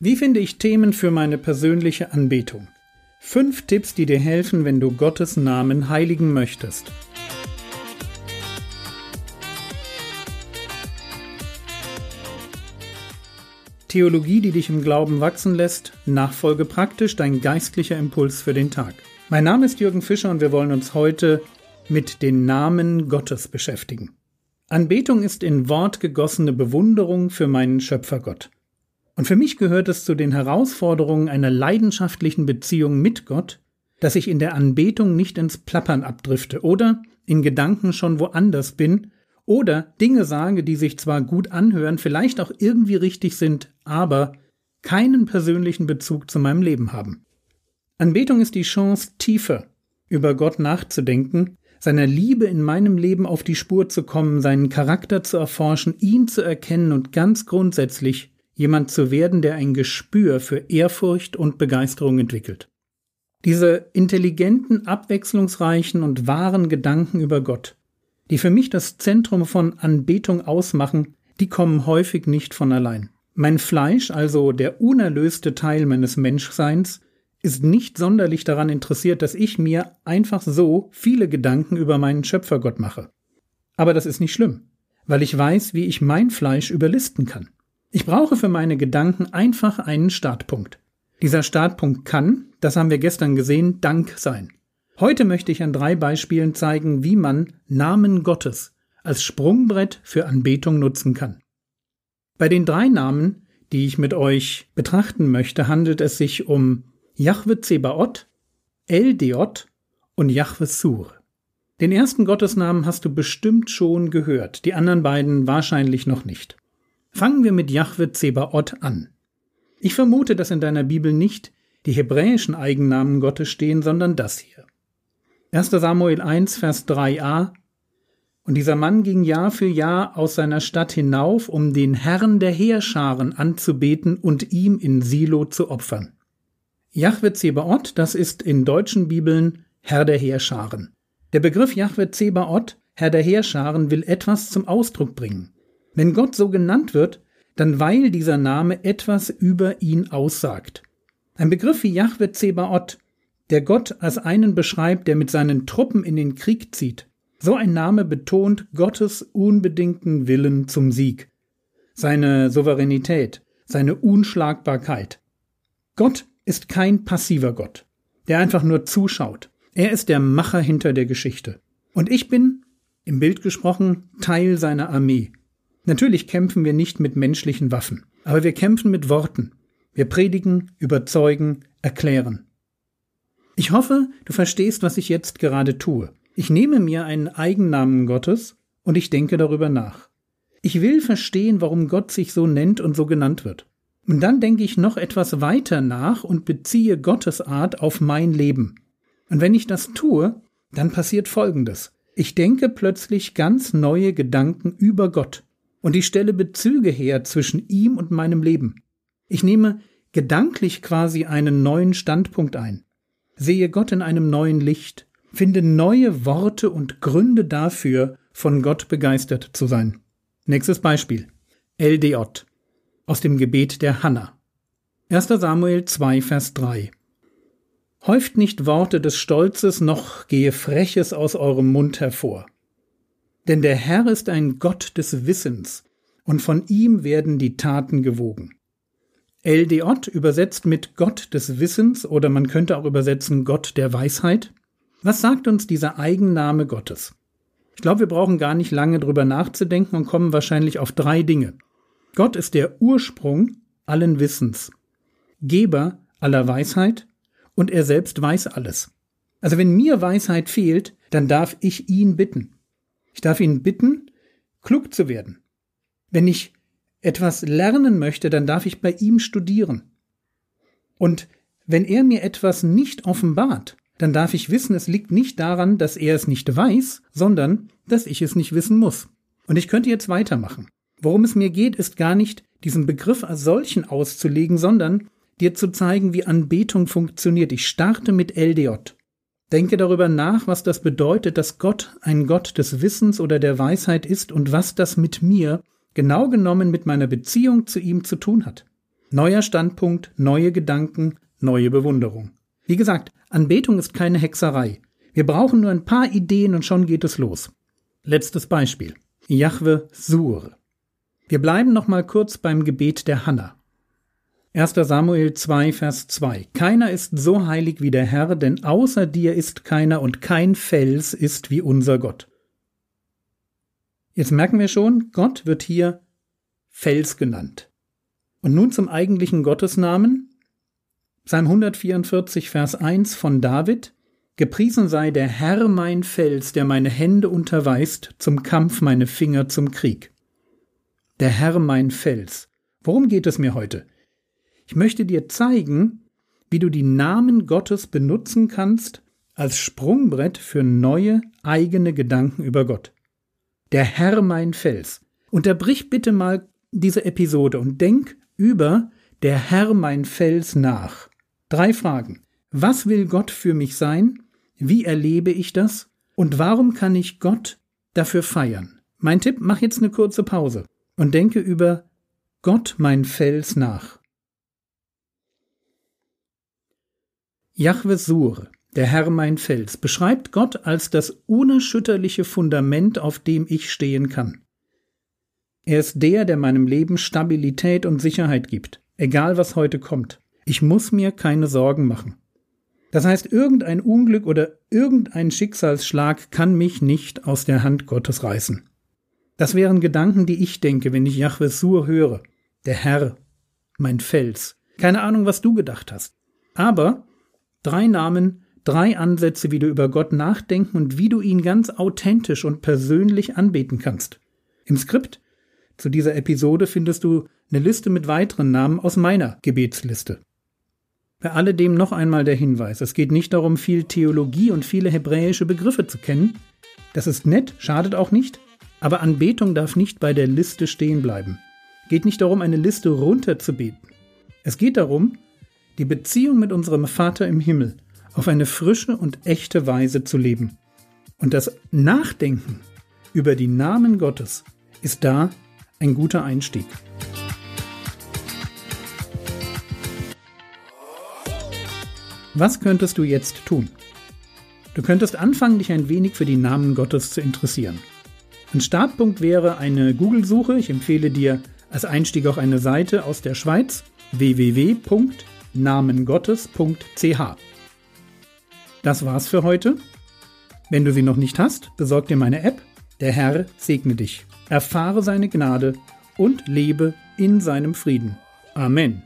Wie finde ich Themen für meine persönliche Anbetung? Fünf Tipps, die dir helfen, wenn du Gottes Namen heiligen möchtest. Theologie, die dich im Glauben wachsen lässt, Nachfolge praktisch, dein geistlicher Impuls für den Tag. Mein Name ist Jürgen Fischer und wir wollen uns heute mit den Namen Gottes beschäftigen. Anbetung ist in Wort gegossene Bewunderung für meinen Schöpfergott. Und für mich gehört es zu den Herausforderungen einer leidenschaftlichen Beziehung mit Gott, dass ich in der Anbetung nicht ins Plappern abdrifte oder in Gedanken schon woanders bin oder Dinge sage, die sich zwar gut anhören, vielleicht auch irgendwie richtig sind, aber keinen persönlichen Bezug zu meinem Leben haben. Anbetung ist die Chance, tiefer über Gott nachzudenken, seiner Liebe in meinem Leben auf die Spur zu kommen, seinen Charakter zu erforschen, ihn zu erkennen und ganz grundsätzlich jemand zu werden, der ein Gespür für Ehrfurcht und Begeisterung entwickelt. Diese intelligenten, abwechslungsreichen und wahren Gedanken über Gott, die für mich das Zentrum von Anbetung ausmachen, die kommen häufig nicht von allein. Mein Fleisch, also der unerlöste Teil meines Menschseins, ist nicht sonderlich daran interessiert, dass ich mir einfach so viele Gedanken über meinen Schöpfergott mache. Aber das ist nicht schlimm, weil ich weiß, wie ich mein Fleisch überlisten kann. Ich brauche für meine Gedanken einfach einen Startpunkt. Dieser Startpunkt kann, das haben wir gestern gesehen, Dank sein. Heute möchte ich an drei Beispielen zeigen, wie man Namen Gottes als Sprungbrett für Anbetung nutzen kann. Bei den drei Namen, die ich mit euch betrachten möchte, handelt es sich um Jahwe Zebaot, El Deot und Jahwe Sur. Den ersten Gottesnamen hast du bestimmt schon gehört, die anderen beiden wahrscheinlich noch nicht. Fangen wir mit Jahwe Zebaot an. Ich vermute, dass in deiner Bibel nicht die hebräischen Eigennamen Gottes stehen, sondern das hier. 1. Samuel 1, Vers 3a Und dieser Mann ging Jahr für Jahr aus seiner Stadt hinauf, um den Herrn der Heerscharen anzubeten und ihm in Silo zu opfern. Jahwe Zebaot, das ist in deutschen Bibeln Herr der Heerscharen. Der Begriff Jahwe Zebaot, Herr der Heerscharen, will etwas zum Ausdruck bringen. Wenn Gott so genannt wird, dann weil dieser Name etwas über ihn aussagt. Ein Begriff wie Yahweh Zebaot, der Gott als einen beschreibt, der mit seinen Truppen in den Krieg zieht. So ein Name betont Gottes unbedingten Willen zum Sieg, seine Souveränität, seine Unschlagbarkeit. Gott ist kein passiver Gott, der einfach nur zuschaut. Er ist der Macher hinter der Geschichte. Und ich bin, im Bild gesprochen, Teil seiner Armee. Natürlich kämpfen wir nicht mit menschlichen Waffen, aber wir kämpfen mit Worten. Wir predigen, überzeugen, erklären. Ich hoffe, du verstehst, was ich jetzt gerade tue. Ich nehme mir einen Eigennamen Gottes und ich denke darüber nach. Ich will verstehen, warum Gott sich so nennt und so genannt wird. Und dann denke ich noch etwas weiter nach und beziehe Gottes Art auf mein Leben. Und wenn ich das tue, dann passiert Folgendes. Ich denke plötzlich ganz neue Gedanken über Gott und ich stelle Bezüge her zwischen ihm und meinem Leben. Ich nehme gedanklich quasi einen neuen Standpunkt ein, sehe Gott in einem neuen Licht, finde neue Worte und Gründe dafür, von Gott begeistert zu sein. Nächstes Beispiel. LDJ aus dem Gebet der Hanna. 1. Samuel 2, Vers 3. Häuft nicht Worte des Stolzes, noch gehe Freches aus eurem Mund hervor. Denn der Herr ist ein Gott des Wissens, und von ihm werden die Taten gewogen. Eldeot übersetzt mit Gott des Wissens oder man könnte auch übersetzen Gott der Weisheit. Was sagt uns dieser Eigenname Gottes? Ich glaube, wir brauchen gar nicht lange drüber nachzudenken und kommen wahrscheinlich auf drei Dinge. Gott ist der Ursprung allen Wissens, Geber aller Weisheit und er selbst weiß alles. Also wenn mir Weisheit fehlt, dann darf ich ihn bitten. Ich darf ihn bitten, klug zu werden. Wenn ich etwas lernen möchte, dann darf ich bei ihm studieren. Und wenn er mir etwas nicht offenbart, dann darf ich wissen, es liegt nicht daran, dass er es nicht weiß, sondern dass ich es nicht wissen muss. Und ich könnte jetzt weitermachen. Worum es mir geht, ist gar nicht, diesen Begriff als solchen auszulegen, sondern dir zu zeigen, wie Anbetung funktioniert. Ich starte mit LDJ. Denke darüber nach, was das bedeutet, dass Gott ein Gott des Wissens oder der Weisheit ist und was das mit mir, genau genommen mit meiner Beziehung zu ihm zu tun hat. Neuer Standpunkt, neue Gedanken, neue Bewunderung. Wie gesagt, Anbetung ist keine Hexerei. Wir brauchen nur ein paar Ideen und schon geht es los. Letztes Beispiel. Jahwe Sur. Wir bleiben noch mal kurz beim Gebet der Hanna. 1. Samuel 2, Vers 2. Keiner ist so heilig wie der Herr, denn außer dir ist keiner und kein Fels ist wie unser Gott. Jetzt merken wir schon, Gott wird hier Fels genannt. Und nun zum eigentlichen Gottesnamen. Psalm 144, Vers 1 von David. Gepriesen sei der Herr mein Fels, der meine Hände unterweist, zum Kampf meine Finger zum Krieg. Der Herr mein Fels. Worum geht es mir heute? Ich möchte dir zeigen, wie du die Namen Gottes benutzen kannst als Sprungbrett für neue eigene Gedanken über Gott. Der Herr mein Fels. Unterbrich bitte mal diese Episode und denk über der Herr mein Fels nach. Drei Fragen. Was will Gott für mich sein? Wie erlebe ich das? Und warum kann ich Gott dafür feiern? Mein Tipp, mach jetzt eine kurze Pause und denke über Gott mein Fels nach. Jahwe Sur, der Herr mein Fels, beschreibt Gott als das unerschütterliche Fundament, auf dem ich stehen kann. Er ist der, der meinem Leben Stabilität und Sicherheit gibt, egal was heute kommt. Ich muss mir keine Sorgen machen. Das heißt, irgendein Unglück oder irgendein Schicksalsschlag kann mich nicht aus der Hand Gottes reißen. Das wären Gedanken, die ich denke, wenn ich Jahwe Sur höre. Der Herr, mein Fels. Keine Ahnung, was du gedacht hast. Aber Drei Namen, drei Ansätze, wie du über Gott nachdenken und wie du ihn ganz authentisch und persönlich anbeten kannst. Im Skript zu dieser Episode findest du eine Liste mit weiteren Namen aus meiner Gebetsliste. Bei alledem noch einmal der Hinweis, es geht nicht darum, viel Theologie und viele hebräische Begriffe zu kennen. Das ist nett, schadet auch nicht, aber Anbetung darf nicht bei der Liste stehen bleiben. Geht nicht darum, eine Liste runterzubeten. Es geht darum, die Beziehung mit unserem Vater im Himmel auf eine frische und echte Weise zu leben. Und das Nachdenken über die Namen Gottes ist da ein guter Einstieg. Was könntest du jetzt tun? Du könntest anfangen, dich ein wenig für die Namen Gottes zu interessieren. Ein Startpunkt wäre eine Google-Suche. Ich empfehle dir als Einstieg auch eine Seite aus der Schweiz www namengottes.ch. Das war's für heute. Wenn du sie noch nicht hast, besorg dir meine App. Der Herr segne dich. Erfahre seine Gnade und lebe in seinem Frieden. Amen.